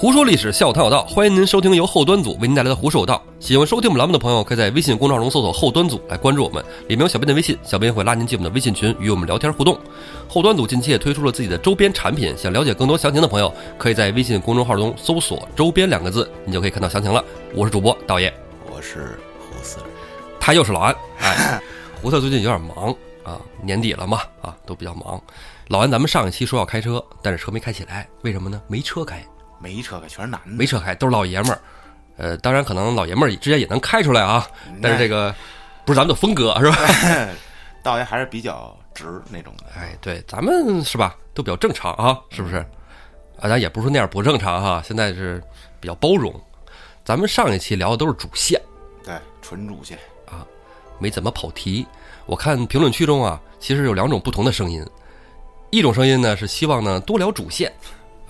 胡说历史，笑谈有道，欢迎您收听由后端组为您带来的《胡说有道》。喜欢收听我们栏目的朋友，可以在微信公众号中搜索“后端组”来关注我们，里面有小编的微信，小编会拉您进我们的微信群，与我们聊天互动。后端组近期也推出了自己的周边产品，想了解更多详情的朋友，可以在微信公众号中搜索“周边”两个字，你就可以看到详情了。我是主播道爷，我是胡四，他又是老安。哎，胡四最近有点忙啊，年底了嘛，啊，都比较忙。老安，咱们上一期说要开车，但是车没开起来，为什么呢？没车开。没车开，全是男的，没车开，都是老爷们儿。呃，当然可能老爷们儿之间也能开出来啊，但是这个不是咱们的风格，是吧？道爷还是比较直那种的。哎，对，咱们是吧，都比较正常啊，是不是？啊，咱也不是说那样不正常哈，现在是比较包容。咱们上一期聊的都是主线，对，纯主线啊，没怎么跑题。我看评论区中啊，其实有两种不同的声音，一种声音呢是希望呢多聊主线。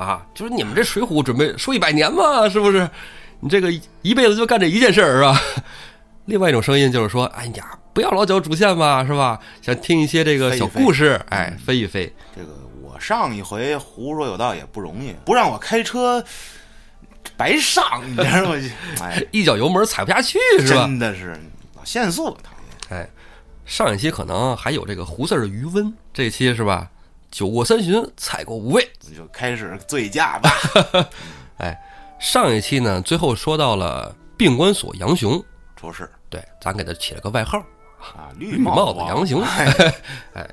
啊，就是你们这《水浒》准备说一百年嘛，是不是？你这个一辈子就干这一件事儿是吧？另外一种声音就是说，哎呀，不要老讲主线嘛，是吧？想听一些这个小故事，哎，飞一飞。这个我上一回胡说有道也不容易，不让我开车白上，你知道吗？哎，一脚油门踩不下去是吧？真的是老限速，讨厌。哎，上一期可能还有这个胡四的余温，这一期是吧？酒过三巡，菜过五味，就开始醉驾吧。哎，上一期呢，最后说到了病关所杨雄出事，对，咱给他起了个外号啊，绿帽子杨雄。哎，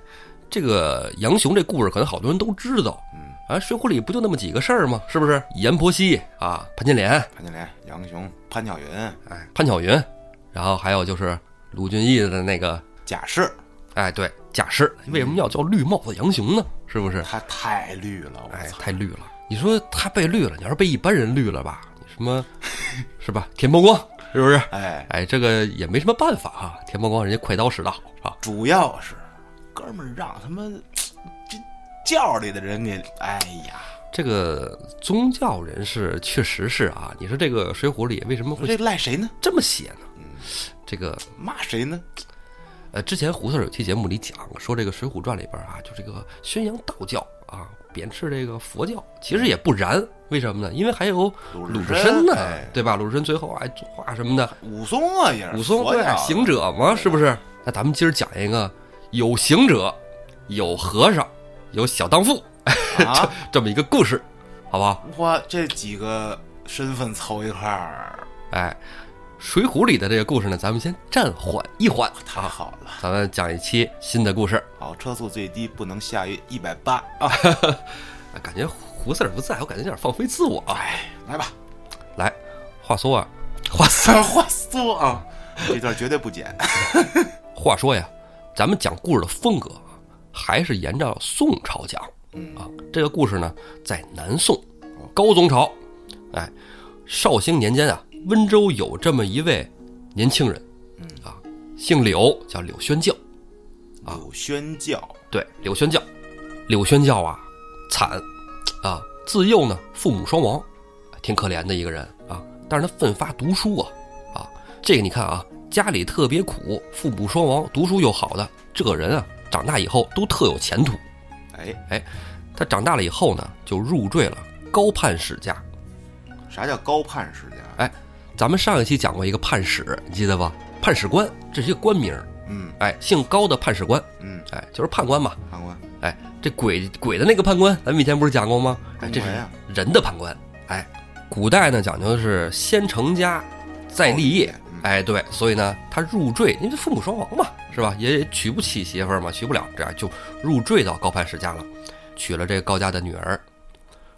这个杨雄这故事可能好多人都知道。嗯，啊，《水浒》里不就那么几个事儿吗？是不是？阎婆惜啊，潘金莲，潘金莲，杨雄，潘巧云，哎，潘巧云，然后还有就是鲁俊义的那个贾氏。哎，对，贾氏为什么要叫绿帽子杨雄呢？是不是？他太绿了，哎，太绿了。你说他被绿了，你要是被一般人绿了吧？你什么，是吧？田伯光是不是？哎哎，这个也没什么办法啊。田伯光人家快刀使得好啊。主要是哥们儿让他们这教里的人给，哎呀，这个宗教人士确实是啊。你说这个《水浒》里为什么会这赖谁呢？这么写呢？嗯，这个骂谁呢？呃，之前胡四有期节目里讲说，这个《水浒传》里边啊，就这个宣扬道教啊，贬斥这个佛教，其实也不然。为什么呢？因为还有鲁智深呢，对吧？鲁智深最后还作画什么的。武松啊，也是武松对行者嘛，是不是？那咱们今儿讲一个有行者、有和尚、有小荡妇 这这么一个故事，好不好？哇，这几个身份凑一块儿，哎。《水浒》里的这个故事呢，咱们先暂缓一缓。太好了，咱们讲一期新的故事。好，车速最低不能下于一百八 啊！感觉胡四儿不在，我感觉有点放飞自我。哎，来吧，来，话说啊，话说话说啊，这段绝对不剪。话说呀，咱们讲故事的风格还是沿着宋朝讲。嗯啊，这个故事呢，在南宋高宗朝，哎，绍兴年间啊。温州有这么一位年轻人，嗯。啊，姓柳，叫柳宣教，啊，柳宣教，对，柳宣教，柳宣教啊，惨，啊，自幼呢父母双亡，挺可怜的一个人啊，但是他奋发读书啊，啊，这个你看啊，家里特别苦，父母双亡，读书又好的这个人啊，长大以后都特有前途，哎。哎，他长大了以后呢，就入赘了高判世家，啥叫高判世家？哎。咱们上一期讲过一个判使，你记得吧？判使官，这是一个官名。嗯，哎，姓高的判使官。嗯，哎，就是判官嘛。判官。哎，这鬼鬼的那个判官，咱们以前不是讲过吗？哎，这是人的判官。哎，古代呢讲究的是先成家，再立业。哎，对，所以呢，他入赘，因为父母双亡嘛，是吧？也娶不起媳妇儿嘛，娶不了，这样就入赘到高判使家了，娶了这个高家的女儿。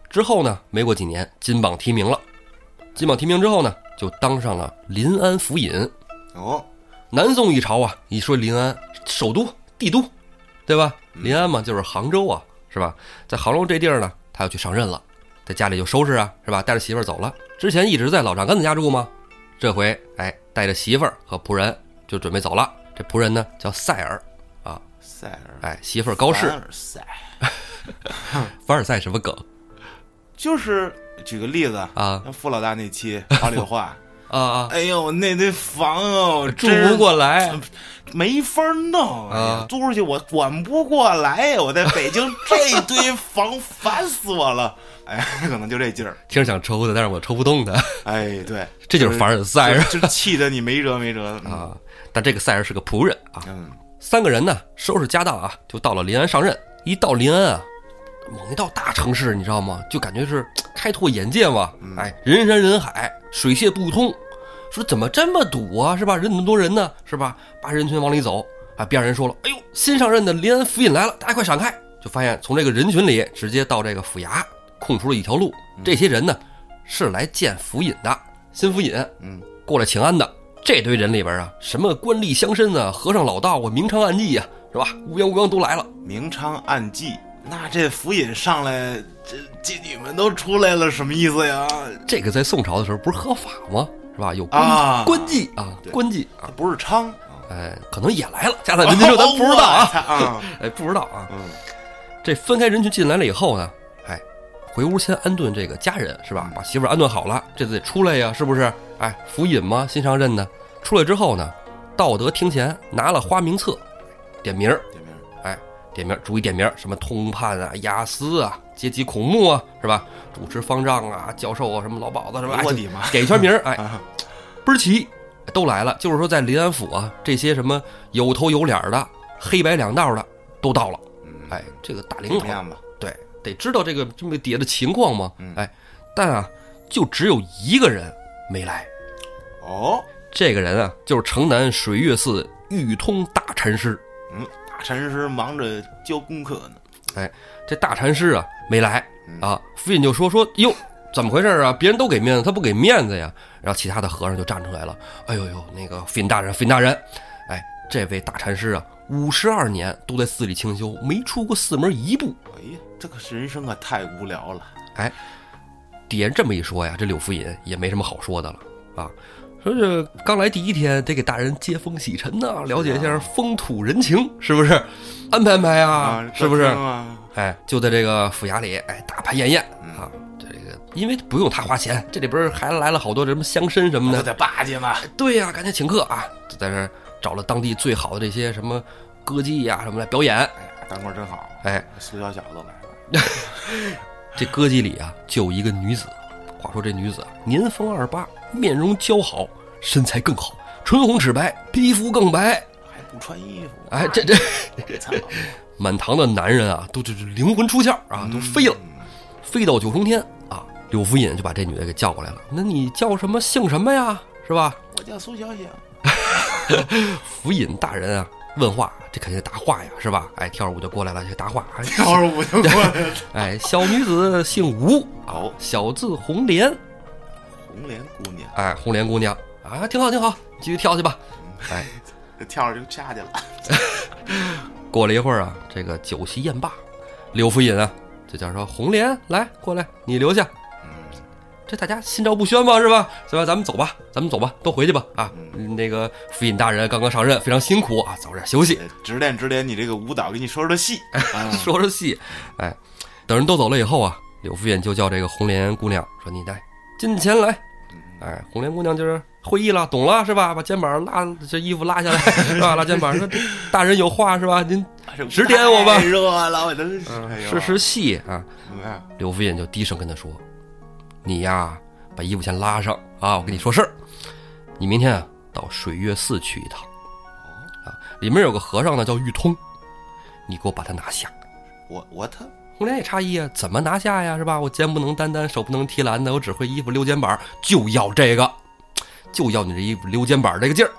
之后呢，没过几年，金榜题名了。金榜题名之后呢？就当上了临安府尹，哦，南宋一朝啊，一说临安，首都帝都，对吧？临安嘛，就是杭州啊，是吧？在杭州这地儿呢，他要去上任了，在家里就收拾啊，是吧？带着媳妇儿走了。之前一直在老丈杆子家住吗？这回哎，带着媳妇儿和仆人就准备走了。这仆人呢叫塞尔，啊，塞尔，哎，媳妇儿高氏。凡尔赛，凡尔赛什么梗？就是。举个例子啊，像傅老大那期好里话，啊啊！哎呦，那那房哦，住不过来，没法弄啊！租出去我管不过来呀！我在北京这堆房烦死我了。哎，可能就这劲儿，听着想抽的，但是我抽不动的。哎，对，这就是凡尔赛，就气得你没辙没辙的啊！但这个赛尔是个仆人啊。嗯，三个人呢，收拾家当啊，就到了临安上任。一到临安啊，猛一到大城市，你知道吗？就感觉是开拓眼界嘛。哎，人山人海，水泄不通。说怎么这么堵啊？是吧？人那么多人呢？是吧？把人群往里走啊！边上人说了：“哎呦，新上任的临安府尹来了，大家快闪开！”就发现从这个人群里直接到这个府衙。空出了一条路，这些人呢是来见府尹的，新府尹，嗯，过来请安的。这堆人里边啊，什么官吏乡绅啊，和尚老道啊，明娼暗妓呀，是吧？乌泱乌泱都来了。明娼暗妓，那这府尹上来，这妓女们都出来了，什么意思呀？这个在宋朝的时候不是合法吗？是吧？有官官妓啊，官妓啊，不是娼，哎，可能也来了。加在人群中，咱不知道啊，哎，不知道啊。嗯，这分开人群进来了以后呢？哎回屋先安顿这个家人是吧？把媳妇安顿好了，这得出来呀，是不是？哎，府尹嘛，新上任的，出来之后呢，道德厅前拿了花名册，点名点名逐一点名什么通判啊、雅思啊、阶级孔目啊，是吧？主持方丈啊、教授啊，什么老鸨子什么？我的妈！点一圈名哎，倍儿齐，都来了。就是说，在临安府啊，这些什么有头有脸的、黑白两道的都到了。哎，这个大领导。对。得知道这个这么底下的情况吗？哎，但啊，就只有一个人没来。哦，这个人啊，就是城南水月寺玉通大禅师。嗯，大禅师忙着教功课呢。哎，这大禅师啊没来啊，福尹就说说哟，怎么回事啊？别人都给面子，他不给面子呀？然后其他的和尚就站出来了。哎呦呦，那个福尹大人，福尹大人，哎，这位大禅师啊，五十二年都在寺里清修，没出过寺门一步。哎呀。这个人生啊，太无聊了。哎，底下这么一说呀，这柳福尹也没什么好说的了啊。说这刚来第一天，得给大人接风洗尘呐，了解一下风土人情，是不是？安排安排啊，是不是？哎，就在这个府衙里，哎，大排宴宴啊。这个因为不用他花钱，这里边还来了好多什么乡绅什么的，都得巴结嘛。对呀，赶紧请客啊！就在这找了当地最好的这些什么歌妓呀什么来表演。哎，当官真好。哎，苏小小都来了。这歌姬里啊，就有一个女子。话说这女子年方二八，面容姣好，身材更好，唇红齿白，皮肤更白，还不穿衣服。哎，这这 满堂的男人啊，都这这灵魂出窍啊，都飞了，飞到九重天啊。柳福尹就把这女的给叫过来了。那你叫什么？姓什么呀？是吧？我叫苏小小。福尹大人啊。问话，这肯定答话呀，是吧？哎，跳着舞就过来了，就答话。跳着舞就过来了。哎，小女子姓吴，哦，小字红莲，红莲姑娘。哎，红莲姑娘啊，挺好，挺好，继续跳去吧。哎，跳着就下去了。过了一会儿啊，这个酒席宴罢，刘福尹啊，就叫说红莲来过来，你留下。这大家心照不宣嘛，是吧？是吧？咱们走吧，咱们走吧，都回去吧。啊，那个府尹大人刚刚上任，非常辛苦啊，早点休息，指点指点你这个舞蹈，给你说说戏，说说戏。哎，等人都走了以后啊，柳府尹就叫这个红莲姑娘说：“你来，近前来。”哎，红莲姑娘就是会意了，懂了是吧？把肩膀拉，这衣服拉下来 是吧？拉肩膀说：“大人有话是吧？您指点我吧。”热了，我真是是戏啊。柳府尹就低声跟他说。你呀，把衣服先拉上啊！我跟你说事儿，你明天啊到水月寺去一趟，啊，里面有个和尚呢叫玉通，你给我把他拿下。我我他红莲也诧异啊，怎么拿下呀？是吧？我肩不能担担，手不能提篮的，我只会衣服溜肩膀，就要这个，就要你这衣服溜肩膀这个劲儿，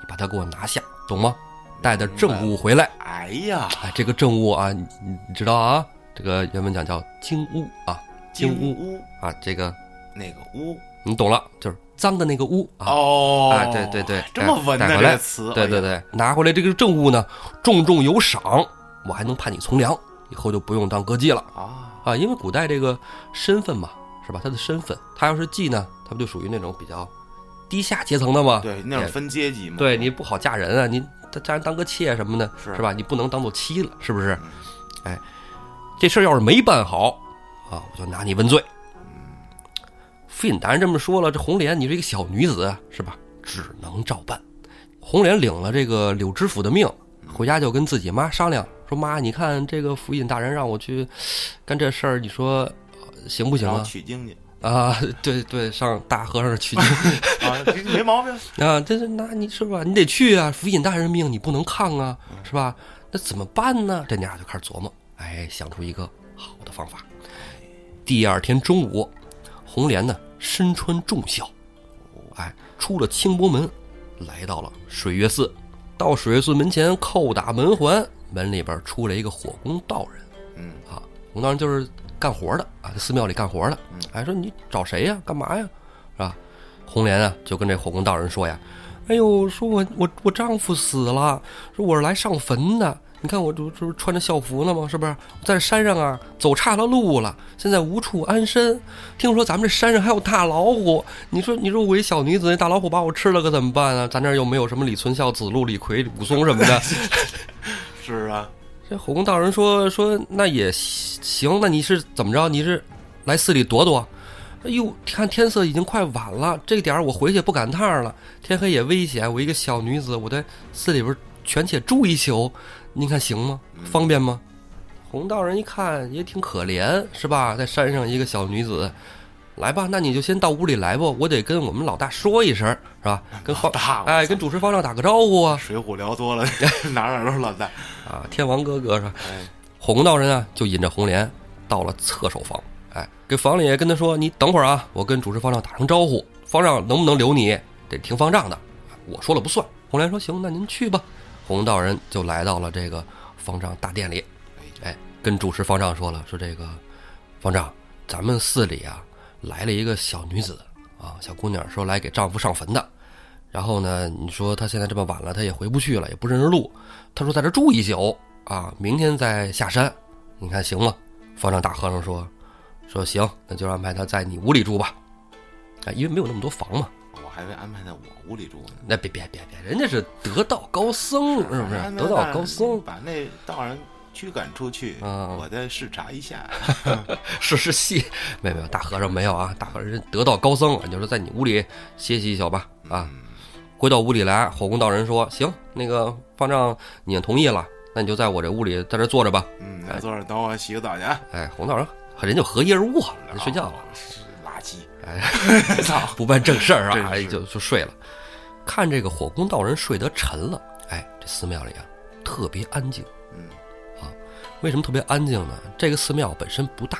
你把它给我拿下，懂吗？带点政务回来。哎呀，哎，这个政务啊，你你知道啊？这个原文讲叫金屋啊。金乌啊，这个那个乌，你懂了，就是脏的那个乌啊。哦，哎，对对对，这么稳的这个词，对对对，拿回来这个证物呢，重重有赏，我还能判你从良，以后就不用当歌妓了啊啊！因为古代这个身份嘛，是吧？他的身份，他要是妓呢，他不就属于那种比较低下阶层的吗？对，那种分阶级嘛。对你不好嫁人啊，你他嫁人当个妾什么的，是吧？你不能当做妻了，是不是？哎，这事儿要是没办好。啊！我就拿你问罪。府尹大人这么说了，这红莲你是一个小女子是吧？只能照办。红莲领了这个柳知府的命，回家就跟自己妈商量说：“妈，你看这个府尹大人让我去干这事儿，你说行不行啊？”取经去啊，对对，上大和尚取经啊，没毛病 啊。这是那你是吧？你得去啊，府尹大人命你不能抗啊，是吧？那怎么办呢？这娘俩就开始琢磨，哎，想出一个好的方法。第二天中午，红莲呢身穿重孝，哎，出了清波门。来到了水月寺，到水月寺门前叩打门环，门里边出来一个火工道人。嗯啊，红道人就是干活的啊，在寺庙里干活的。哎，说你找谁呀？干嘛呀？是吧？红莲啊，就跟这火工道人说呀：“哎呦，说我我我丈夫死了，说我是来上坟的。”你看我这这不穿着校服呢吗？是不是？在山上啊，走岔了路了，现在无处安身。听说咱们这山上还有大老虎，你说你说我一小女子，那大老虎把我吃了可怎么办啊？咱这又没有什么李存孝、子路、李逵、武松什么的。是啊，这火工道人说说那也行，那你是怎么着？你是来寺里躲躲？哎呦，看天色已经快晚了，这点儿我回去不赶趟了。天黑也危险，我一个小女子，我在寺里边权且住一宿。您看行吗？方便吗？红道人一看也挺可怜，是吧？在山上一个小女子，来吧，那你就先到屋里来吧。我得跟我们老大说一声，是吧？跟方大哎，跟主持方丈打个招呼啊。水浒聊多了，哪哪都是老大啊，天王哥哥是吧？哎，红道人啊，就引着红莲到了侧手房，哎，给房里跟他说：“你等会儿啊，我跟主持方丈打声招呼，方丈能不能留你，得听方丈的，我说了不算。”红莲说：“行，那您去吧。”红道人就来到了这个方丈大殿里，哎，跟主持方丈说了：“说这个方丈，咱们寺里啊来了一个小女子啊，小姑娘说来给丈夫上坟的。然后呢，你说她现在这么晚了，她也回不去了，也不认识路。她说在这住一宿啊，明天再下山。你看行吗？”方丈大和尚说：“说行，那就安排她在你屋里住吧。啊，因为没有那么多房嘛。”还以为安排在我屋里住呢。那别别别别，人家是得道高僧，是不是？得道高僧，把那道人驱赶出去，我再视察一下。是是戏，没有没有，大和尚没有啊，大和尚得道高僧，就是在你屋里歇息一宿吧。啊，回到屋里来，火工道人说：“行，那个方丈你也同意了，那你就在我这屋里在这坐着吧。嗯，坐着等我洗个澡去。哎，红道人和人就合衣而卧，睡觉了。垃圾。”哎，不办正事儿啊，哎，就就睡了。看这个火工道人睡得沉了，哎，这寺庙里啊特别安静。嗯，啊，为什么特别安静呢？这个寺庙本身不大，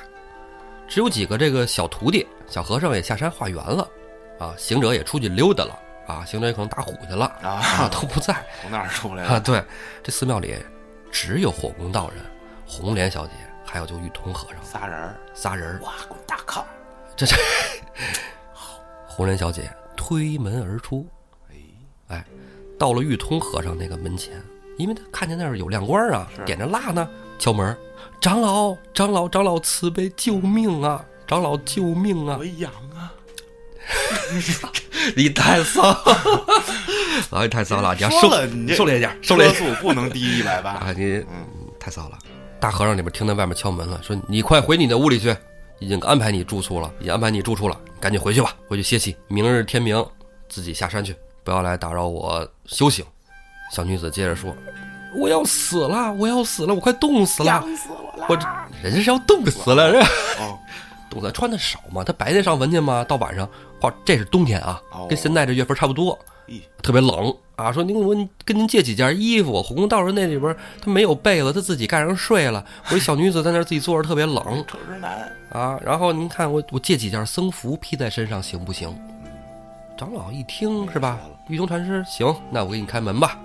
只有几个这个小徒弟、小和尚也下山化缘了，啊，行者也出去溜达了，啊，行者也可能打虎去了，啊，都不在，从哪儿出来啊？对，这寺庙里只有火工道人、红莲小姐，还有就玉通和尚，仨人儿，仨人儿，哇，滚大炕。这这，红莲小姐推门而出，哎哎，到了玉通和尚那个门前，因为他看见那儿有亮光啊，点着蜡呢，敲门，长老，长老，长老慈悲，救命啊！长老救命啊！我痒啊！你太骚，老，你太骚了！你要收收敛一点，收敛速不能低于一百八啊！你嗯，太骚了。大和尚里边听到外面敲门了，说你快回你的屋里去。已经安排你住处了，已经安排你住处了，赶紧回去吧，回去歇息。明日天明，自己下山去，不要来打扰我修行。小女子接着说：“我要死了，我要死了，我快冻死了，痒死我了！我人家是要冻死了，是哦，冻死穿的少嘛，他白天上坟去嘛，到晚上，哇，这是冬天啊，跟现在这月份差不多。”特别冷啊！说您我跟您借几件衣服。火工道人那里边他没有被子，他自己盖上睡了。我一小女子在那自己坐着，特别冷。丑直男啊！然后您看我我借几件僧服披在身上行不行？长老一听是吧？玉通禅师行，那我给你开门吧。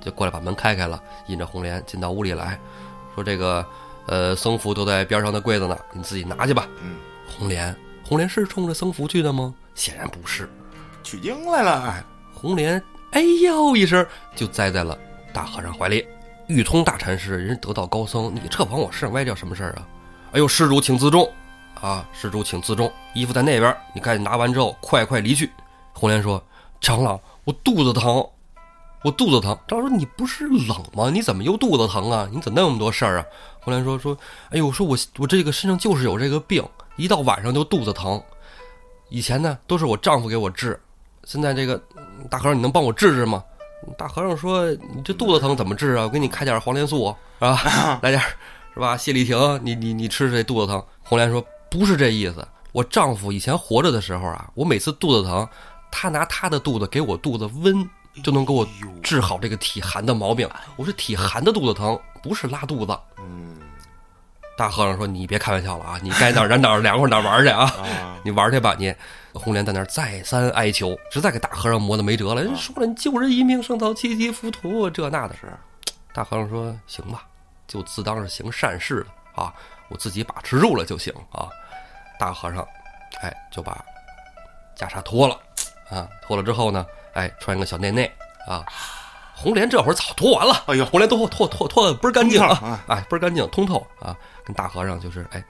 哎，就过来把门开开了，引着红莲进到屋里来说：“这个呃僧服都在边上的柜子呢，你自己拿去吧。”嗯，红莲，红莲是冲着僧服去的吗？显然不是，取经来了。哎。红莲哎呦一声就栽在了大和尚怀里。玉通大禅师，人得道高僧，你这往我身上歪叫什么事儿啊？哎呦，施主请自重啊！施主请自重，衣服在那边，你赶紧拿完之后快快离去。红莲说：“长老，我肚子疼，我肚子疼。”张老说：“你不是冷吗？你怎么又肚子疼啊？你怎么那么多事儿啊？”红莲说：“说，哎呦，我说我我这个身上就是有这个病，一到晚上就肚子疼。”以前呢都是我丈夫给我治，现在这个大和尚你能帮我治治吗？大和尚说：“你这肚子疼怎么治啊？我给你开点黄连素，是吧？来点，是吧？谢丽婷，你你你吃这肚子疼。”红莲说：“不是这意思，我丈夫以前活着的时候啊，我每次肚子疼，他拿他的肚子给我肚子温，就能给我治好这个体寒的毛病。我是体寒的肚子疼，不是拉肚子。”嗯，大和尚说：“你别开玩笑了啊！你该哪儿哪儿凉快哪儿玩去啊！你玩去吧你。”红莲在那儿再三哀求，实在给大和尚磨得没辙了。人说了，你救人一命胜造七级浮屠，这那的是。大和尚说：“行吧，就自当是行善事了啊，我自己把持住了就行啊。”大和尚，哎，就把袈裟脱了啊，脱了之后呢，哎，穿个小内内啊。红莲这会儿早脱完了，哎呦，红莲脱脱脱脱的倍儿干净啊，哎，倍儿干净通透啊。跟大和尚就是哎，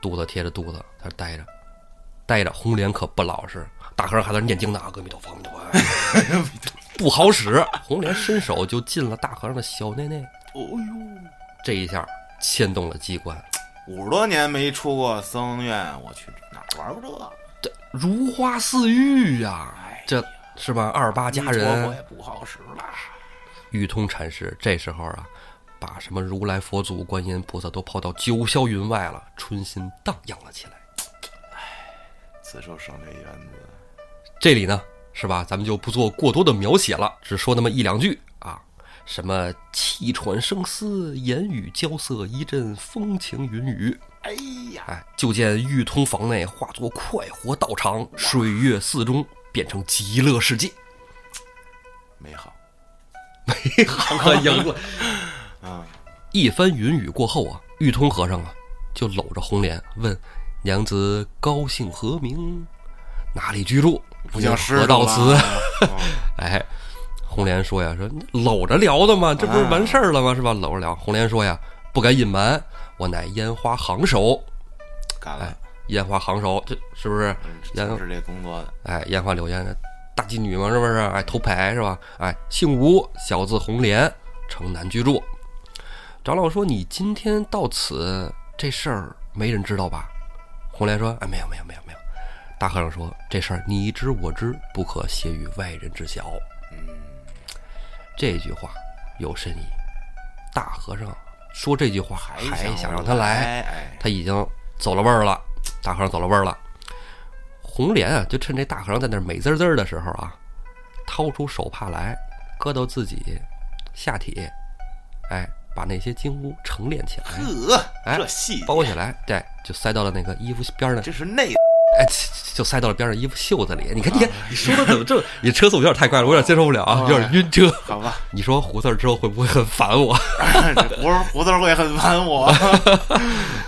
肚子贴着肚子，他待着。待着，红莲可不老实。大和尚还在念经呢，阿弥陀佛，阿弥陀佛，不好使。红莲伸手就进了大和尚的小内内。哦呦，这一下牵动了机关。五十多年没出过僧院，我去哪玩过这？这如花似玉呀，这是吧？二八佳人也不好使了。玉通禅师这时候啊，把什么如来佛祖、观音菩萨都抛到九霄云外了，春心荡漾了起来。此处生这缘子，这里呢是吧？咱们就不做过多的描写了，只说那么一两句啊。什么气喘声嘶，言语交涩，一阵风情云雨。哎呀，哎，就见玉通房内化作快活道场，水月寺中变成极乐世界。美好，美好，赢了。啊，一番云雨过后啊，玉通和尚啊就搂着红莲问。娘子高姓何名？哪里居住？不讲何到此？哎，红莲说呀，说搂着聊的嘛，这不是完事儿了吗？是吧？搂着聊。红莲说呀，不敢隐瞒，我乃烟花行首。哎，烟花行首，这是不是？烟是这工作的。哎，烟花柳烟大妓女嘛，是不是？哎，头牌是吧？哎，姓吴，小字红莲，城南居住。长老说，你今天到此，这事儿没人知道吧？红莲说：“哎，没有，没有，没有，没有。”大和尚说：“这事儿你知我知，不可泄于外人知晓。”嗯，这句话有深意。大和尚说这句话还想让他来，他已经走了味儿了。大和尚走了味儿了。红莲啊，就趁这大和尚在那美滋滋的时候啊，掏出手帕来，搁到自己下体，哎。把那些金屋成练起来，呵，哎，这细包起来，对，就塞到了那个衣服边上。这是内，哎，就塞到了边上衣服袖子里。你看，你看，你说的怎么这？你车速有点太快了，我有点接受不了啊，有点晕车。好吧，你说胡字之后会不会很烦我？胡胡字会很烦我。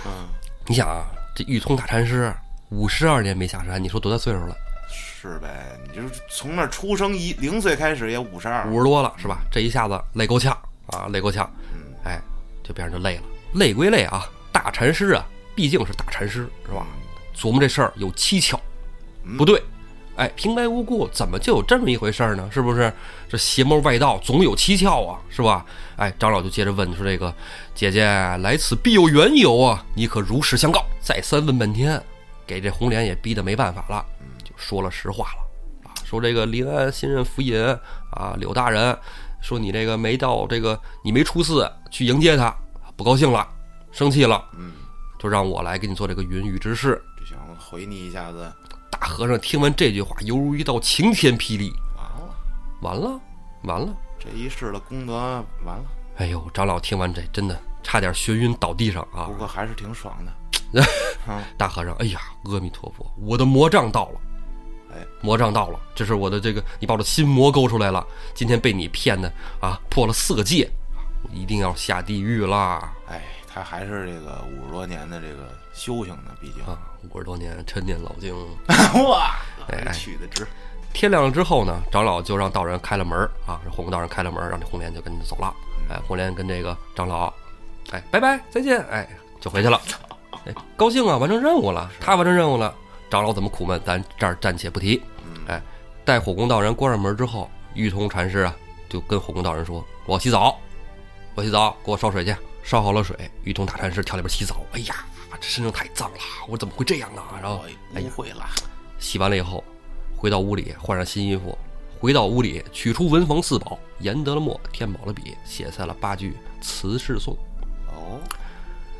嗯，你想啊，这玉通大禅师五十二年没下山，你说多大岁数了？是呗，你就是从那出生一零岁开始也五十二，五十多了是吧？这一下子累够呛啊，累够呛。哎，这边就累了，累归累啊，大禅师啊，毕竟是大禅师，是吧？琢磨这事儿有蹊跷，不对，哎，平白无故怎么就有这么一回事儿呢？是不是？这邪魔外道总有蹊跷啊，是吧？哎，长老就接着问说：“这个姐姐来此必有缘由啊，你可如实相告？”再三问半天，给这红莲也逼得没办法了，就说了实话了啊，说这个临安新任府尹啊，柳大人。说你这个没到这个，你没出寺去迎接他，不高兴了，生气了，嗯，就让我来给你做这个云雨之事，就想回你一下子。大和尚听完这句话，犹如一道晴天霹雳，完了，完了，完了，这一世的功德完了。哎呦，长老听完这，真的差点眩晕倒地上啊！不过还是挺爽的。大和尚，哎呀，阿弥陀佛，我的魔杖到了。哎，魔杖到了，这是我的这个，你把我的心魔勾出来了。今天被你骗的啊，破了四个戒，我一定要下地狱啦！哎，他还是这个五十多年的这个修行呢，毕竟啊，五十多年陈年老经，哇，哎，取的值。天亮了之后呢，长老就让道人开了门啊，这红道人开了门，让这红莲就跟着走了。哎，红莲跟这个长老，哎，拜拜，再见，哎，就回去了。哎，高兴啊，完成任务了，他完成任务了。长老怎么苦闷，咱这儿暂且不提。哎，待火宫道人关上门之后，玉通禅师啊，就跟火宫道人说：“我洗澡，我洗澡，给我烧水去。”烧好了水，玉通大禅师跳里边洗澡。哎呀，这身上太脏了，我怎么会这样呢？然后，不会了，洗完了以后，回到屋里换上新衣服，回到屋里取出文房四宝，研得了墨，添饱了笔，写下了八句辞世颂。哦，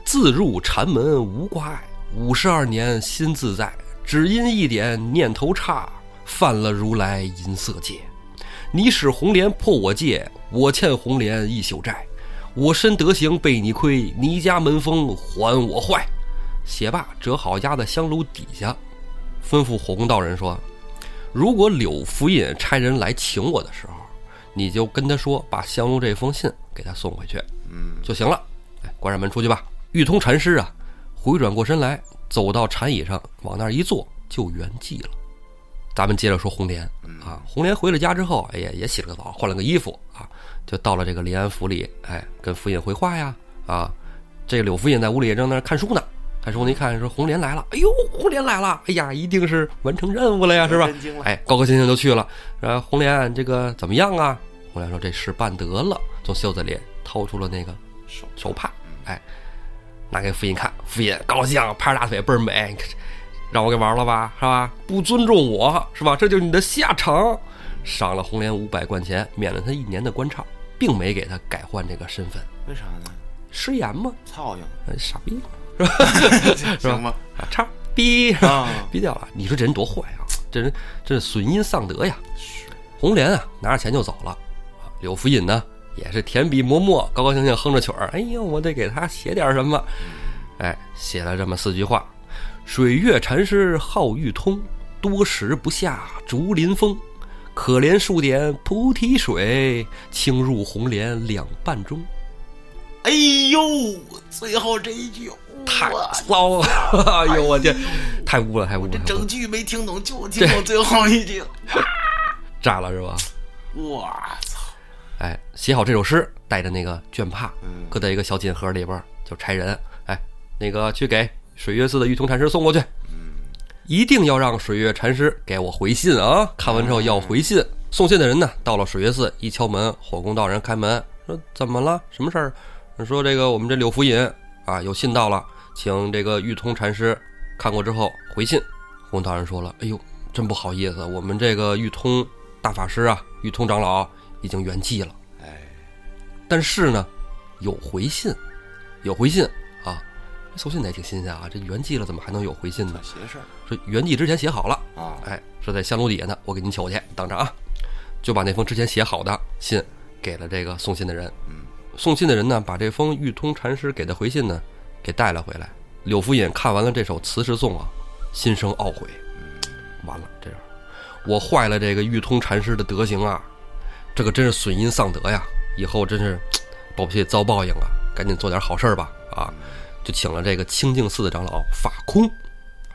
自入禅门无挂碍，五十二年心自在，只因一点念头差，犯了如来银色戒。你使红莲破我戒，我欠红莲一宿债。我身德行被你亏，你家门风还我坏。写罢，折好压在香炉底下，吩咐火工道人说：“如果柳福印差人来请我的时候，你就跟他说，把香炉这封信给他送回去，嗯，就行了。哎，关上门出去吧。”玉通禅师啊，回转过身来，走到禅椅上，往那儿一坐，就圆寂了。咱们接着说红莲啊，红莲回了家之后，哎呀，也洗了个澡，换了个衣服啊，就到了这个临安府里，哎，跟府尹回话呀，啊，这个柳府尹在屋里正在那看书呢，看书呢一看说红莲来了，哎呦，红莲来了，哎呀，一定是完成任务了呀，是吧？哎，高高兴兴就去了。然后红莲这个怎么样啊？红莲说这事办得了，从袖子里掏出了那个手手帕，哎，拿给府尹看，府尹高兴，拍着大腿倍儿美，让我给玩了吧，是吧？不尊重我，是吧？这就是你的下场。赏了红莲五百贯钱，免了他一年的官差，并没给他改换这个身份。为啥呢？失言嘛，操性，傻逼，是吧？行吗？差逼啊，逼掉了。你说这人多坏啊！这人这损阴丧德呀。红莲啊，拿着钱就走了。柳福尹呢，也是填笔磨墨，高高兴兴哼着曲儿。哎呦，我得给他写点什么。哎，写了这么四句话。水月禅师好玉通，多时不下竹林风。可怜数点菩提水，倾入红莲两半中。哎呦，最后这一句太骚了！哎呦我天，太污了，太污了！这整句没听懂，就听懂最后一句，炸了是吧？我操！哎，写好这首诗，带着那个绢帕，搁在一个小锦盒里边，就差人哎，那个去给。水月寺的玉通禅师送过去，一定要让水月禅师给我回信啊！看完之后要回信。送信的人呢，到了水月寺，一敲门，火供道人开门，说：“怎么了？什么事儿？”说：“这个我们这柳福尹啊，有信到了，请这个玉通禅师看过之后回信。”火供道人说了：“哎呦，真不好意思，我们这个玉通大法师啊，玉通长老已经圆寂了。哎，但是呢，有回信，有回信啊。”送信的也挺新鲜啊！这圆寂了，怎么还能有回信呢？邪事儿。说圆寂之前写好了啊，哎，说在香炉底下呢，我给您求去，等着啊。就把那封之前写好的信给了这个送信的人。嗯，送信的人呢，把这封玉通禅师给的回信呢，给带了回来。柳福尹看完了这首辞世颂啊，心生懊悔。完了，这样我坏了这个玉通禅师的德行啊，这个真是损阴丧德呀！以后真是 保不齐遭报应啊！赶紧做点好事吧啊！就请了这个清净寺的长老法空，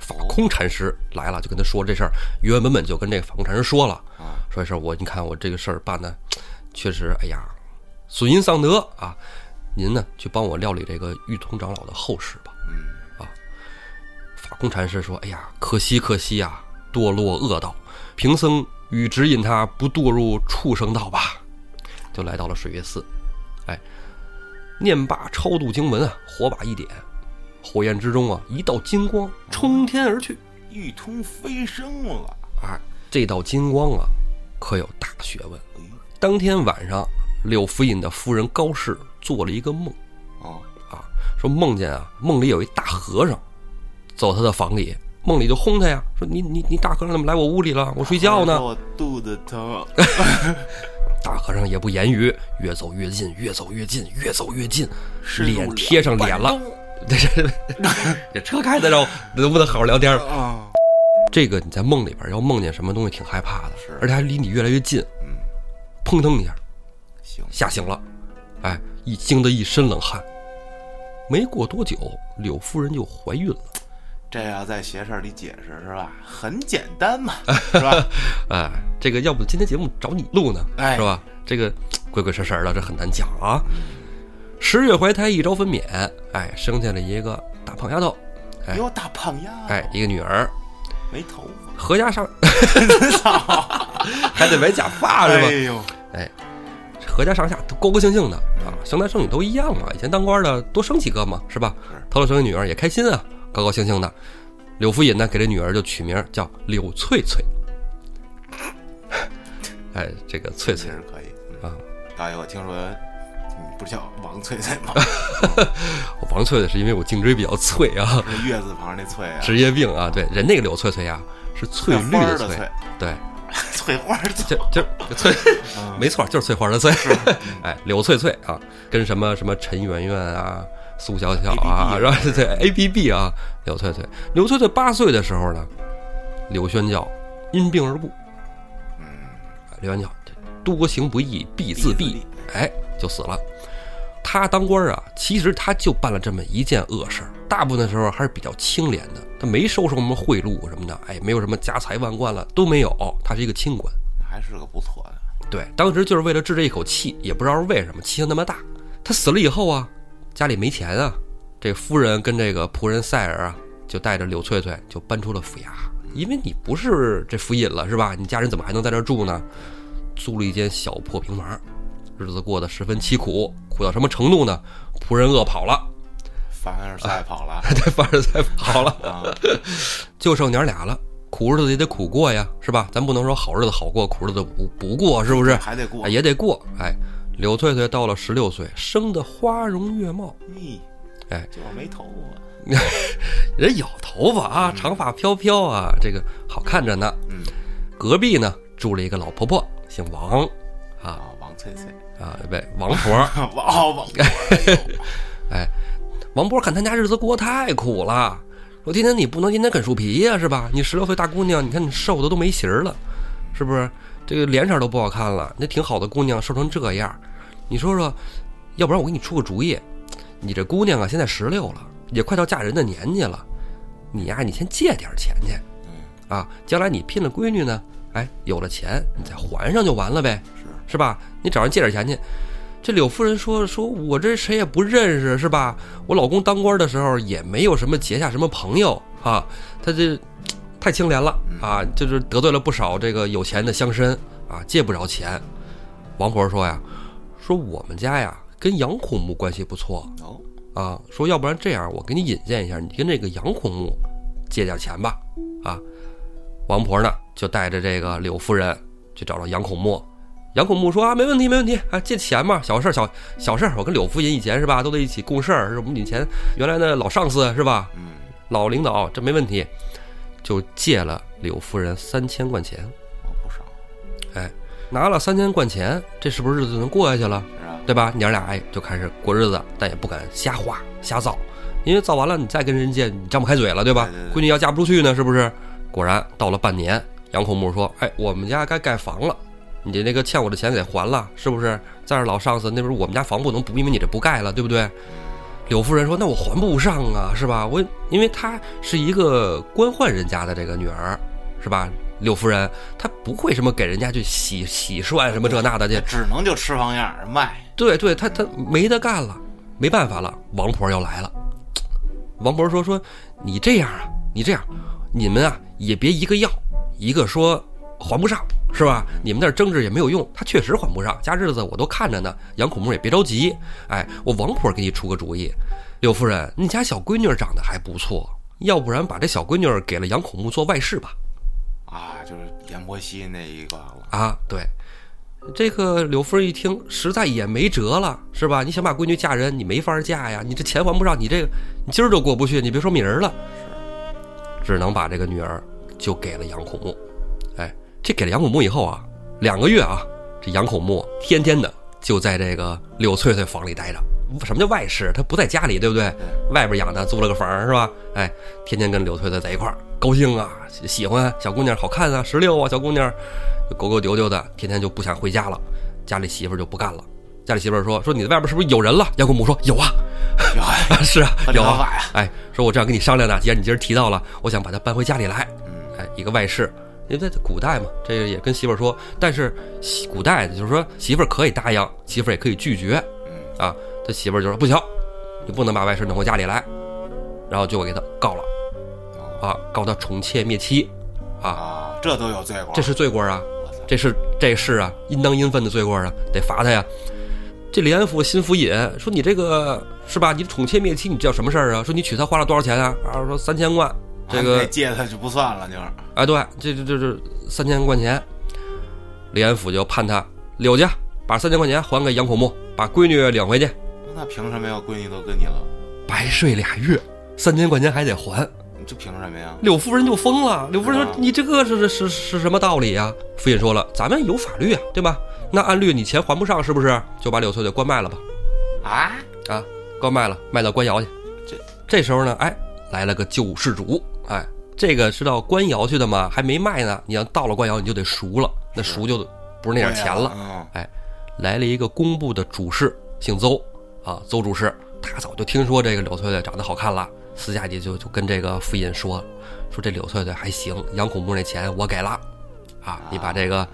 法空禅师来了，就跟他说这事儿，原原本本就跟这个法空禅师说了。啊，说这事儿我你看我这个事儿办的，确实哎呀，损阴丧德啊，您呢去帮我料理这个玉通长老的后事吧。嗯。啊，法空禅师说，哎呀，可惜可惜啊，堕落恶道，贫僧与指引他不堕入畜生道吧，就来到了水月寺，哎。念罢超度经文啊，火把一点，火焰之中啊，一道金光冲天而去，玉通飞升了。哎，这道金光啊，可有大学问。当天晚上，柳福尹的夫人高氏做了一个梦，啊啊，说梦见啊，梦里有一大和尚，走他的房里，梦里就轰他呀，说你你你大和尚怎么来我屋里了？我睡觉呢。我肚子疼。大和尚也不言语，越走越近，越走越近，越走越近，脸贴上脸了。这 这这车开的时候能不能好好聊天啊？这个你在梦里边要梦见什么东西挺害怕的，是，而且还离你越来越近。嗯，砰腾一下，醒吓醒了，哎，一惊得一身冷汗。没过多久，柳夫人就怀孕了。这要在邪事里解释是吧？很简单嘛，是吧？哎，这个要不今天节目找你录呢，哎是吧？这个鬼鬼神神的，这很难讲啊。十月怀胎，一朝分娩，哎，生下了一个大胖丫头，哎，有大胖丫，哎，一个女儿，没头发，何家上，还得买假发是吧？哎呦，哎，何家上下都高高兴兴的啊，生男生女都一样嘛。以前当官的多生几个嘛，是吧？偷了生个女儿也开心啊。高高兴兴的，柳福尹呢，给这女儿就取名叫柳翠翠。哎，这个翠翠是可以啊。大爷，我听说你不是叫王翠翠吗？王翠翠是因为我颈椎比较脆啊，月字旁那翠啊，职业病啊。对，人那个柳翠翠呀，是翠绿的翠，对，翠花的就就翠，没错，就是翠花的翠。哎，柳翠翠啊，跟什么什么陈圆圆啊。苏小小啊，然后对 A B B 啊，柳翠翠，柳翠翠八岁的时候呢，柳宣教因病而故。嗯，柳宣教多行不义必自毙，哎，就死了。他当官啊，其实他就办了这么一件恶事大部分的时候还是比较清廉的，他没收受什么贿赂什么的，哎，没有什么家财万贯了都没有，他是一个清官，还是个不错的。对，当时就是为了治这一口气，也不知道是为什么，气性那么大。他死了以后啊。家里没钱啊，这夫人跟这个仆人塞尔啊，就带着柳翠翠就搬出了府衙，因为你不是这府尹了是吧？你家人怎么还能在这住呢？租了一间小破平房，日子过得十分凄苦，苦到什么程度呢？仆人饿跑了，凡尔赛跑了，对，凡尔赛跑了，就剩娘俩了，苦日子也得苦过呀，是吧？咱不能说好日子好过，苦日子不不过，是不是？还得过，也得过，哎。柳翠翠到了十六岁，生得花容月貌。咦，哎，就是没头发，人有头发啊，长发飘飘啊，这个好看着呢。嗯，隔壁呢住了一个老婆婆，姓王，啊，王翠翠啊，喂，王婆，王王，哎，王婆看他家日子过太苦了，说天天你不能天天啃树皮呀，是吧？你十六岁大姑娘，你看你瘦的都没形了，是不是？这个脸色都不好看了，那挺好的姑娘瘦成这样，你说说，要不然我给你出个主意，你这姑娘啊现在十六了，也快到嫁人的年纪了，你呀你先借点钱去，啊，将来你聘了闺女呢，哎，有了钱你再还上就完了呗，是是吧？你找人借点钱去。这柳夫人说说，我这谁也不认识是吧？我老公当官的时候也没有什么结下什么朋友啊，他这。太清廉了啊！就是得罪了不少这个有钱的乡绅啊，借不着钱。王婆说呀：“说我们家呀跟杨孔木关系不错哦啊，说要不然这样，我给你引荐一下，你跟这个杨孔木借点钱吧啊。”王婆呢就带着这个柳夫人去找了杨孔目。杨孔木说：“啊，没问题，没问题啊，借钱嘛，小事小小事。我跟柳夫人以前是吧，都在一起共事儿，是我们以前原来的老上司是吧？嗯，老领导，这没问题。”就借了柳夫人三千贯钱，哦，不少。哎，拿了三千贯钱，这是不是日子就能过下去了？是啊，对吧？娘俩哎就开始过日子，但也不敢瞎花瞎造，因为造完了你再跟人借，你张不开嘴了，对吧？闺女要嫁不出去呢，是不是？果然到了半年，杨孔木说：“哎，我们家该盖房了，你这那个欠我的钱得还了，是不是？再是老上司，那不是我们家房不能不因为你这不盖了，对不对？”柳夫人说：“那我还不上啊，是吧？我因为她是一个官宦人家的这个女儿，是吧？柳夫人她不会什么给人家去洗洗涮什么这那的去，只能就吃房样卖。对对，她她没得干了，没办法了。王婆又来了。王婆说说你这样啊，你这样，你们啊也别一个要，一个说还不上。”是吧？你们那儿争执也没有用，他确实还不上，家日子我都看着呢。杨孔木也别着急，哎，我王婆给你出个主意，柳夫人，你家小闺女长得还不错，要不然把这小闺女给了杨孔木做外室吧？啊，就是阎婆惜那一个啊，对。这个柳夫人一听，实在也没辙了，是吧？你想把闺女嫁人，你没法嫁呀，你这钱还不上，你这个你今儿就过不去，你别说明儿了，是，只能把这个女儿就给了杨孔木。这给了杨孔木以后啊，两个月啊，这杨孔木天天的就在这个柳翠翠房里待着。什么叫外室？他不在家里，对不对？外边养的，租了个房是吧？哎，天天跟柳翠翠在一块儿，高兴啊，喜欢小姑娘，好看啊，十六啊，小姑娘，狗狗丢丢的，天天就不想回家了。家里媳妇就不干了，家里媳妇说：“说你外边是不是有人了？”杨孔木说：“有啊，有啊，是啊，有啊。”哎，说我这样跟你商量呢，既然你今儿提到了，我想把她搬回家里来。哎，一个外室。因为在古代嘛，这个也跟媳妇儿说，但是古代就是说媳妇儿可以答应，媳妇儿也可以拒绝，啊，他媳妇儿就说不行，你不能把外甥弄回家里来，然后就给他告了，啊，告他宠妾灭妻，啊，这都有罪过，这是罪过啊，这是这是啊，应当应分的罪过啊，得罚他呀。这李安府心腹尹说你这个是吧？你宠妾灭妻，你叫什么事儿啊？说你娶她花了多少钱啊？啊，说三千万，这个借他就不算了，就是。哎，对，这这这这三千块钱，李安府就判他柳家把三千块钱还给杨孔木，把闺女领回去。那凭什么要闺女都跟你了？白睡俩月，三千块钱还得还。这凭什么呀？柳夫人就疯了。柳夫人说：“你这个是是是什么道理呀？”父亲说了：“咱们有法律啊，对吧？那按律你钱还不上，是不是？就把柳翠翠关卖了吧。”啊啊，关卖了，卖到官窑去。这这时候呢，哎，来了个救世主，哎，这个是到官窑去的吗？还没卖呢。你要到了官窑，你就得赎了，那赎就不是那点钱了。哎，来了一个工部的主事，姓邹啊，邹主事，他早就听说这个柳翠翠长得好看了。私下里就就跟这个傅印说，说这柳翠翠还行，杨孔木那钱我给了，啊，你把这个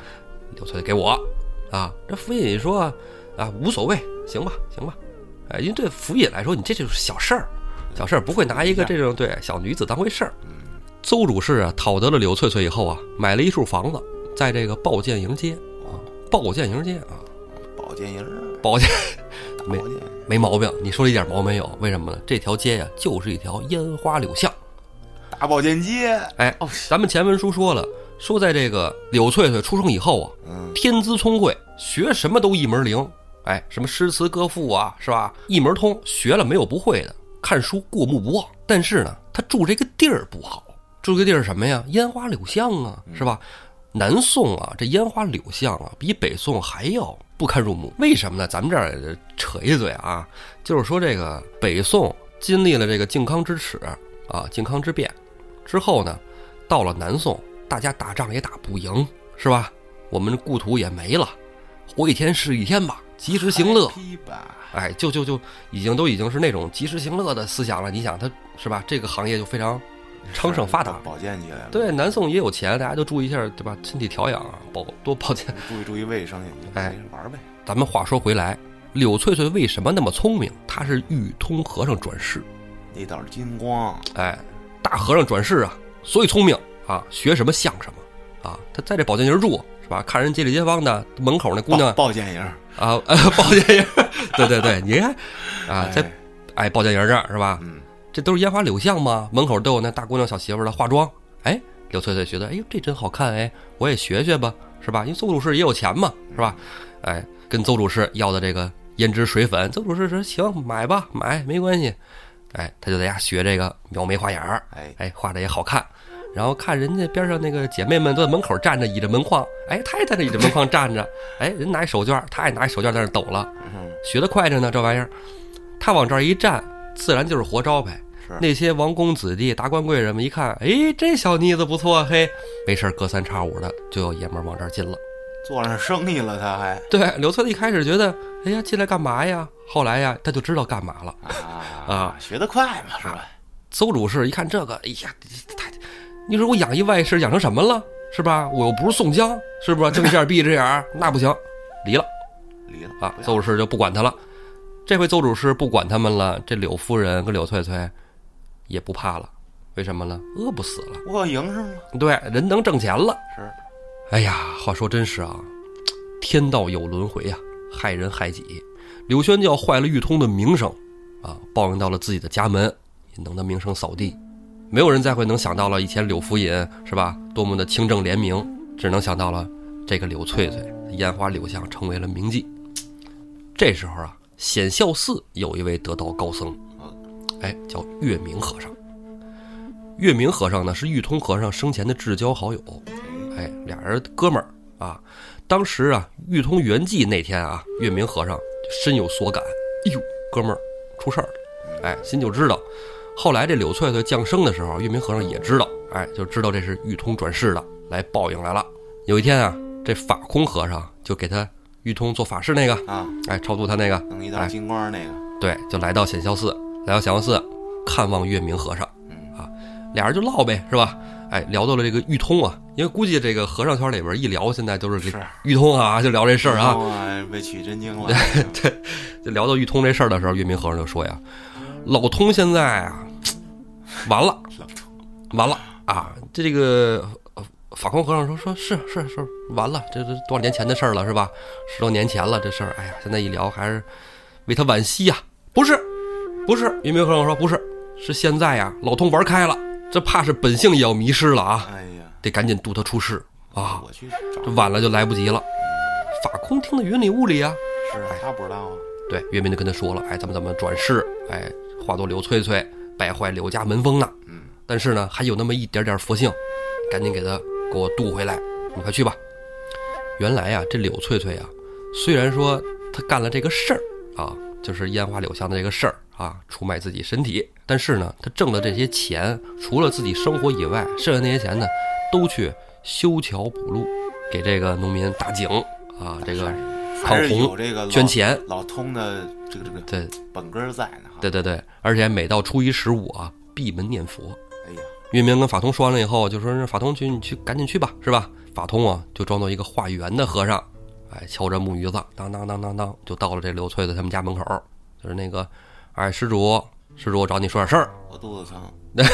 柳翠翠给我，啊，这傅印说，啊，无所谓，行吧，行吧，哎，因为对府尹来说，你这就是小事儿，小事儿不会拿一个这种对小女子当回事儿。邹主事啊，讨得了柳翠翠以后啊，买了一处房子，在这个报建营街啊，报建营街啊，报建营，报建。没没毛病，你说的一点毛病没有？为什么呢？这条街呀，就是一条烟花柳巷，大保健街。哎，咱们前文书说了，说在这个柳翠翠出生以后啊，天资聪慧，学什么都一门灵。哎，什么诗词歌赋啊，是吧？一门通，学了没有不会的。看书过目不忘。但是呢，他住这个地儿不好，住这地儿什么呀？烟花柳巷啊，是吧？南宋啊，这烟花柳巷啊，比北宋还要。不堪入目，为什么呢？咱们这儿扯一嘴啊，就是说这个北宋经历了这个靖康之耻啊，靖康之变之后呢，到了南宋，大家打仗也打不赢，是吧？我们故土也没了，活一天是一天吧，及时行乐。哎，就就就已经都已经是那种及时行乐的思想了。你想，他是吧？这个行业就非常。昌盛发达，保健起来了。对，南宋也有钱，大家都注意一下，对吧？身体调养，保多保健，注意注意卫生，哎，玩呗。咱们话说回来，柳翠翠为什么那么聪明？她是玉通和尚转世，那道金光，哎，大和尚转世啊，所以聪明啊，学什么像什么啊。他在这保健营住是吧？看人街里街坊的门口那姑娘，保健营啊，保健营，对对对，你看啊，在哎保健营这儿是吧？嗯。这都是烟花柳巷吗？门口都有那大姑娘、小媳妇的化妆。哎，刘翠翠觉得，哎呦，这真好看，哎，我也学学吧，是吧？因为邹主事也有钱嘛，是吧？哎，跟邹主事要的这个胭脂水粉，邹主事说行，买吧，买没关系。哎，他就在家学这个描眉画眼儿，哎哎，画的也好看。然后看人家边上那个姐妹们都在门口站着倚着门框，哎，他也在那倚着门框站着，哎，人拿一手绢，他也拿一手绢在那抖了，学得快着呢，这玩意儿，他往这儿一站。自然就是活招牌。那些王公子弟、达官贵人们一看，哎，这小妮子不错，嘿，没事隔三差五的就有爷们儿往这儿进了，做上生意了。他还对刘翠一开始觉得，哎呀，进来干嘛呀？后来呀，他就知道干嘛了啊，学得快嘛，是吧？邹主事一看这个，哎呀，太，你说我养一外室养成什么了？是吧？我又不是宋江，是不是？睁一下闭一只眼，那不行，离了，离了啊！邹主事就不管他了。这回邹主事不管他们了，这柳夫人跟柳翠翠也不怕了，为什么呢？饿不死了，我营上了。对，人能挣钱了。是，哎呀，话说真是啊，天道有轮回呀，害人害己。柳宣教坏了玉通的名声，啊，报应到了自己的家门，也弄得名声扫地。没有人再会能想到了以前柳福尹是吧，多么的清正廉明，只能想到了这个柳翠翠，烟花柳巷成为了名妓。这时候啊。显孝寺有一位得道高僧，哎，叫月明和尚。月明和尚呢是玉通和尚生前的至交好友，哎，俩人哥们儿啊。当时啊，玉通圆寂那天啊，月明和尚深有所感，哎呦，哥们儿出事儿了，哎，心就知道。后来这柳翠翠降生的时候，月明和尚也知道，哎，就知道这是玉通转世的来报应来了。有一天啊，这法空和尚就给他。玉通做法事那个啊，哎，超度他那个，弄一道金光那个，对，就来到显孝寺，来到显孝寺看望月明和尚，啊，俩人就唠呗，是吧？哎，聊到了这个玉通啊，因为估计这个和尚圈里边一聊，现在都是这玉通啊，就聊这事儿啊，被取真经了，对，就聊到玉通这事儿的时候，月明和尚就说呀：“老通现在啊，完了，完了啊，这个。”法空和尚说：“说是是是，完了，这这多少年前的事儿了，是吧？十多年前了，这事儿，哎呀，现在一聊还是为他惋惜呀。不是，不是，云明和尚说不是，是现在呀，老通玩开了，这怕是本性也要迷失了啊！哎呀，得赶紧渡他出世啊！我去这晚了就来不及了。法空听得云里雾里啊，是他不知道啊。对，岳明就跟他说了，哎，怎么怎么转世，哎，化作柳翠翠，败坏柳家门风呢？嗯，但是呢，还有那么一点点佛性，赶紧给他给我渡回来，你快去吧。原来呀，这柳翠翠啊，虽然说她干了这个事儿啊，就是烟花柳巷的这个事儿啊，出卖自己身体，但是呢，她挣的这些钱，除了自己生活以外，剩下那些钱呢，都去修桥补路，给这个农民打井啊，这个抗洪这个捐钱。老通的这个这个对本根儿在呢。对对对，而且每到初一十五啊，闭门念佛。哎呀，岳明跟法通说完了以后，就说：“法通去，你去赶紧去吧，是吧？”法通啊，就装作一个化缘的和尚，哎，敲着木鱼子，当当当当当，就到了这刘翠翠他们家门口。就是那个，哎，施主，施主，我找你说点事儿。我肚子疼。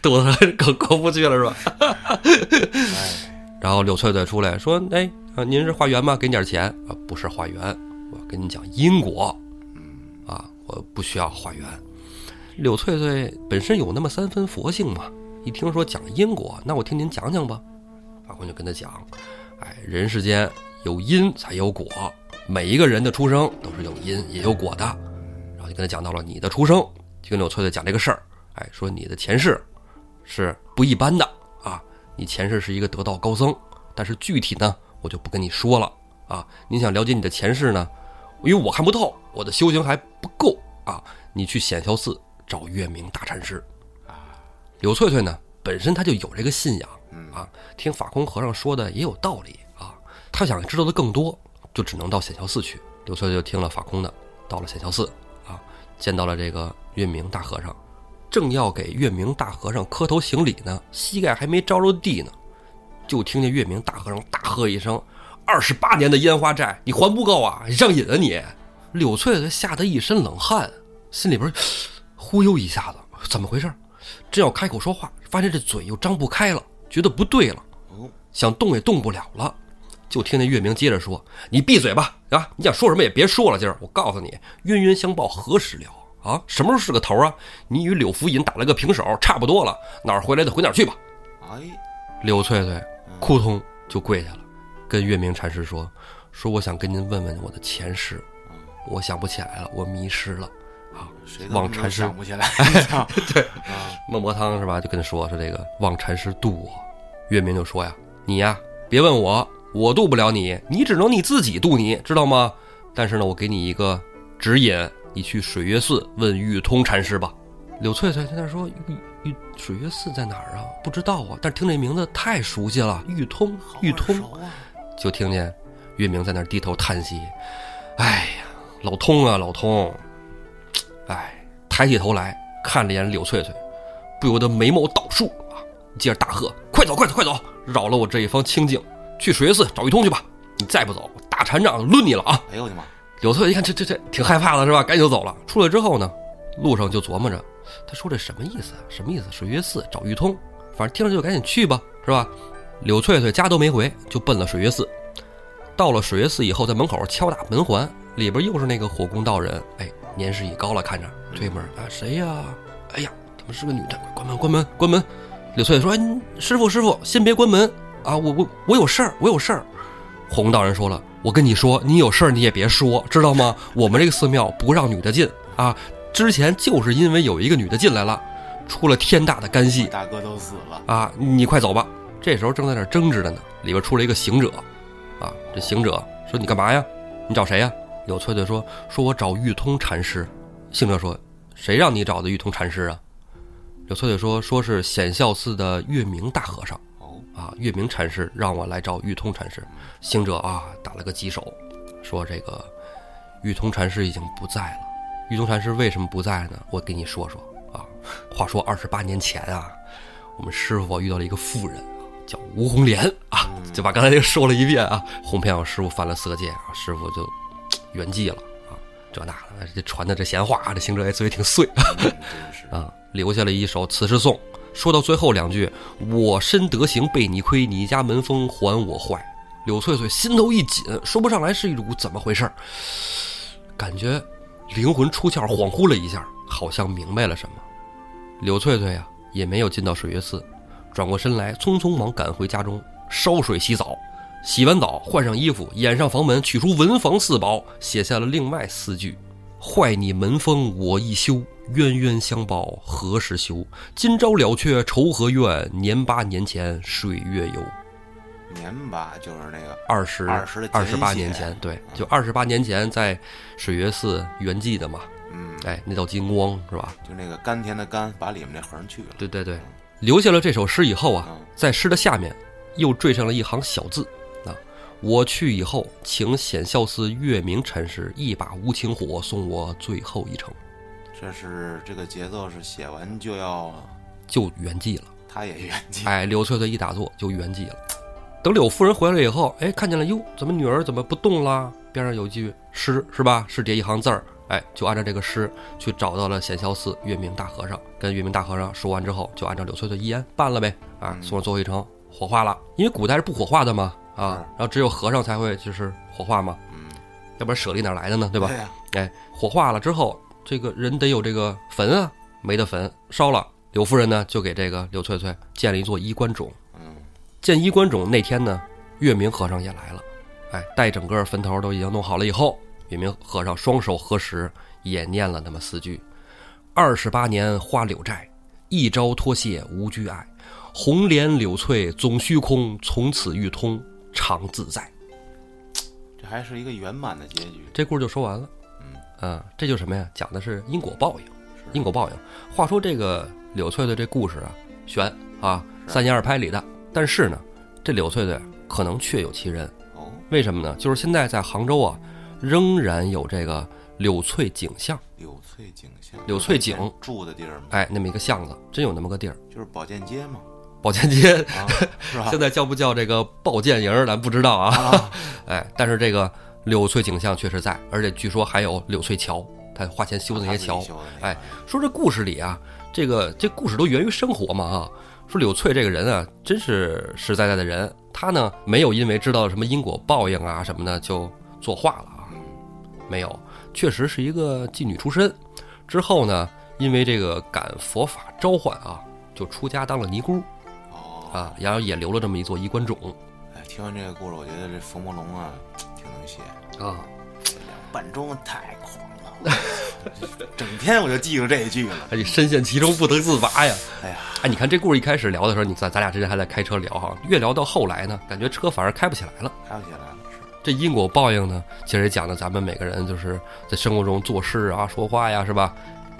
肚子疼更过不去了，是吧？哎，然后刘翠翠出来说：“哎，啊，您是化缘吗？给你点钱啊？不是化缘，我跟你讲因果。啊，我不需要化缘。柳翠翠本身有那么三分佛性嘛，一听说讲因果，那我听您讲讲吧。法官就跟他讲：，哎，人世间有因才有果，每一个人的出生都是有因也有果的。然后就跟他讲到了你的出生，就跟柳翠翠讲这个事儿。哎，说你的前世是不一般的啊，你前世是一个得道高僧，但是具体呢，我就不跟你说了啊。你想了解你的前世呢，因为我看不透，我的修行还不够啊。你去显孝寺找月明大禅师啊。柳翠翠呢，本身她就有这个信仰嗯啊，听法空和尚说的也有道理啊。她想知道的更多，就只能到显孝寺去。柳翠翠就听了法空的，到了显孝寺啊，见到了这个月明大和尚。正要给月明大和尚磕头行礼呢，膝盖还没着着地呢，就听见月明大和尚大喝一声：“二十八年的烟花债，你还不够啊？你上瘾啊你！”柳翠翠吓得一身冷汗，心里边忽悠一下子，怎么回事？正要开口说话，发现这嘴又张不开了，觉得不对了，哦，想动也动不了了。就听见月明接着说：“你闭嘴吧！啊，你想说什么也别说了。今儿我告诉你，冤冤相报何时了？啊，什么时候是个头啊？你与柳福尹打了个平手，差不多了，哪儿回来的回哪儿去吧。”哎，柳翠翠扑通就跪下了，跟月明禅师说：“说我想跟您问问我的前世，我想不起来了，我迷失了。啊，望禅师想不起来。对啊，孟婆汤是吧？就跟他说说这个望禅师渡我。月明就说呀：“你呀，别问我，我渡不了你，你只能你自己渡你，知道吗？但是呢，我给你一个指引，你去水月寺问玉通禅师吧。”柳翠翠在那说：“玉玉水月寺在哪儿啊？不知道啊，但是听这名字太熟悉了，玉通玉通。啊，就听见月明在那低头叹息：“哎呀，老通啊，老通，哎。”抬起头来看了一眼柳翠翠，不由得眉毛倒竖啊！接着大喝：“快走，快走，快走！扰了我这一方清静，去水月寺找玉通去吧！你再不走，我大禅杖抡你了啊！”哎呦我的妈！柳翠翠一看这这这挺害怕的是吧？赶紧就走了。出来之后呢，路上就琢磨着，他说这什么意思啊？什么意思？水月寺找玉通，反正听着就赶紧去吧，是吧？柳翠翠家都没回，就奔了水月寺。到了水月寺以后，在门口敲打门环，里边又是那个火宫道人，哎，年事已高了，看着推门啊，谁呀？哎呀，怎么是个女的？关门，关门，关门！柳翠翠说：“哎，师傅，师傅，先别关门啊，我我我有事儿，我有事儿。”火供道人说了：“我跟你说，你有事儿你也别说，知道吗？我们这个寺庙不让女的进啊。之前就是因为有一个女的进来了，出了天大的干系大哥都死了，啊！你快走吧。”这时候正在那争执着呢，里边出来一个行者，啊，这行者说：“你干嘛呀？你找谁呀？”柳翠翠说：“说我找玉通禅师。”行者说：“谁让你找的玉通禅师啊？”柳翠翠说：“说是显孝寺的月明大和尚哦，啊，月明禅师让我来找玉通禅师。”行者啊，打了个棘手，说：“这个玉通禅师已经不在了。玉通禅师为什么不在呢？我给你说说啊。话说二十八年前啊，我们师傅遇到了一个妇人，叫吴红莲啊，就把刚才这个说了一遍啊。哄骗我师傅犯了色戒啊，师傅就圆寂了啊。这那的，这传的这闲话，这行者也嘴挺碎 啊，留下了一首词诗颂。说到最后两句，我身德行被你亏，你家门风还我坏。柳翠翠心头一紧，说不上来是一股怎么回事儿感觉灵魂出窍，恍惚了一下，好像明白了什么。柳翠翠呀、也没有进到水月寺，转过身来，匆匆忙赶回家中烧水洗澡。洗完澡，换上衣服，掩上房门，取出文房四宝，写下了另外四句：“坏你门风我一休，冤冤相报何时休？今朝了却愁何怨？年八年前水月游。”年吧，就是那个二十二十二十八年前，对，就二十八年前在水月寺圆寂的嘛。嗯，哎，那道金光是吧？就那个甘甜的甘，把里面那横去了。对对对，留下了这首诗以后啊，在诗的下面又缀上了一行小字啊。我去以后，请显孝寺月明禅师一把无情火送我最后一程。这是这个节奏是写完就要就圆寂了，他也圆寂。哎，刘翠翠一打坐就圆寂了。等柳夫人回来以后，哎，看见了，哟，怎么女儿怎么不动了？边上有句诗是吧？是这一行字儿，哎，就按照这个诗去找到了显孝寺月明大和尚，跟月明大和尚说完之后，就按照柳翠翠遗言办了呗。啊，送了最后一程，火化了，因为古代是不火化的嘛。啊，然后只有和尚才会就是火化嘛，嗯，要不然舍利哪来的呢？对吧？哎，火化了之后，这个人得有这个坟啊，没得坟，烧了。柳夫人呢，就给这个柳翠翠建了一座衣冠冢。嗯，建衣冠冢那天呢，月明和尚也来了，哎，待整个坟头都已经弄好了以后，月明和尚双手合十，也念了那么四句：二十八年花柳债，一朝脱谢无拘碍，红莲柳翠总虚空，从此欲通。常自在，这还是一个圆满的结局。这故事就说完了。嗯，啊，这就什么呀？讲的是因果报应，因果报应。话说这个柳翠的这故事啊，悬啊，三言二拍里的。但是呢，这柳翠翠可能确有其人。哦，为什么呢？就是现在在杭州啊，仍然有这个柳翠景巷。柳翠景巷，柳翠景住的地儿吗？哎，那么一个巷子，真有那么个地儿，就是保健街嘛。保健街，是吧？现在叫不叫这个保健营，咱不知道啊。哎，但是这个柳翠景象确实在，而且据说还有柳翠桥，他花钱修的那些桥。哎，说这故事里啊，这个这故事都源于生活嘛啊。说柳翠这个人啊，真是实实在在的人。他呢，没有因为知道什么因果报应啊什么的就作画了啊，没有，确实是一个妓女出身。之后呢，因为这个感佛法召唤啊，就出家当了尼姑。啊，然后也留了这么一座衣冠冢。哎，听完这个故事，我觉得这冯梦龙啊，挺能写啊。半中太狂了，整天我就记住这一句了。哎，你深陷其中不得自拔呀。哎呀，哎，你看这故事一开始聊的时候，你咱咱俩之前还在开车聊哈，越聊到后来呢，感觉车反而开不起来了。开不起来了，是。这因果报应呢，其实也讲的咱们每个人就是在生活中做事啊、说话呀，是吧？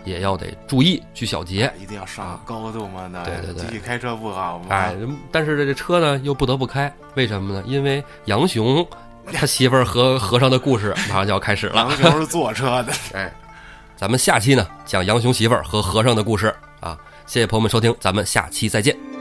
也要得注意，去小节，一定要上高度嘛。那对对对，继续开车不好吗？哎，但是这这车呢又不得不开，为什么呢？因为杨雄他媳妇儿和 和尚的故事马上就要开始了。杨雄是坐车的，哎，咱们下期呢讲杨雄媳妇儿和和尚的故事啊。谢谢朋友们收听，咱们下期再见。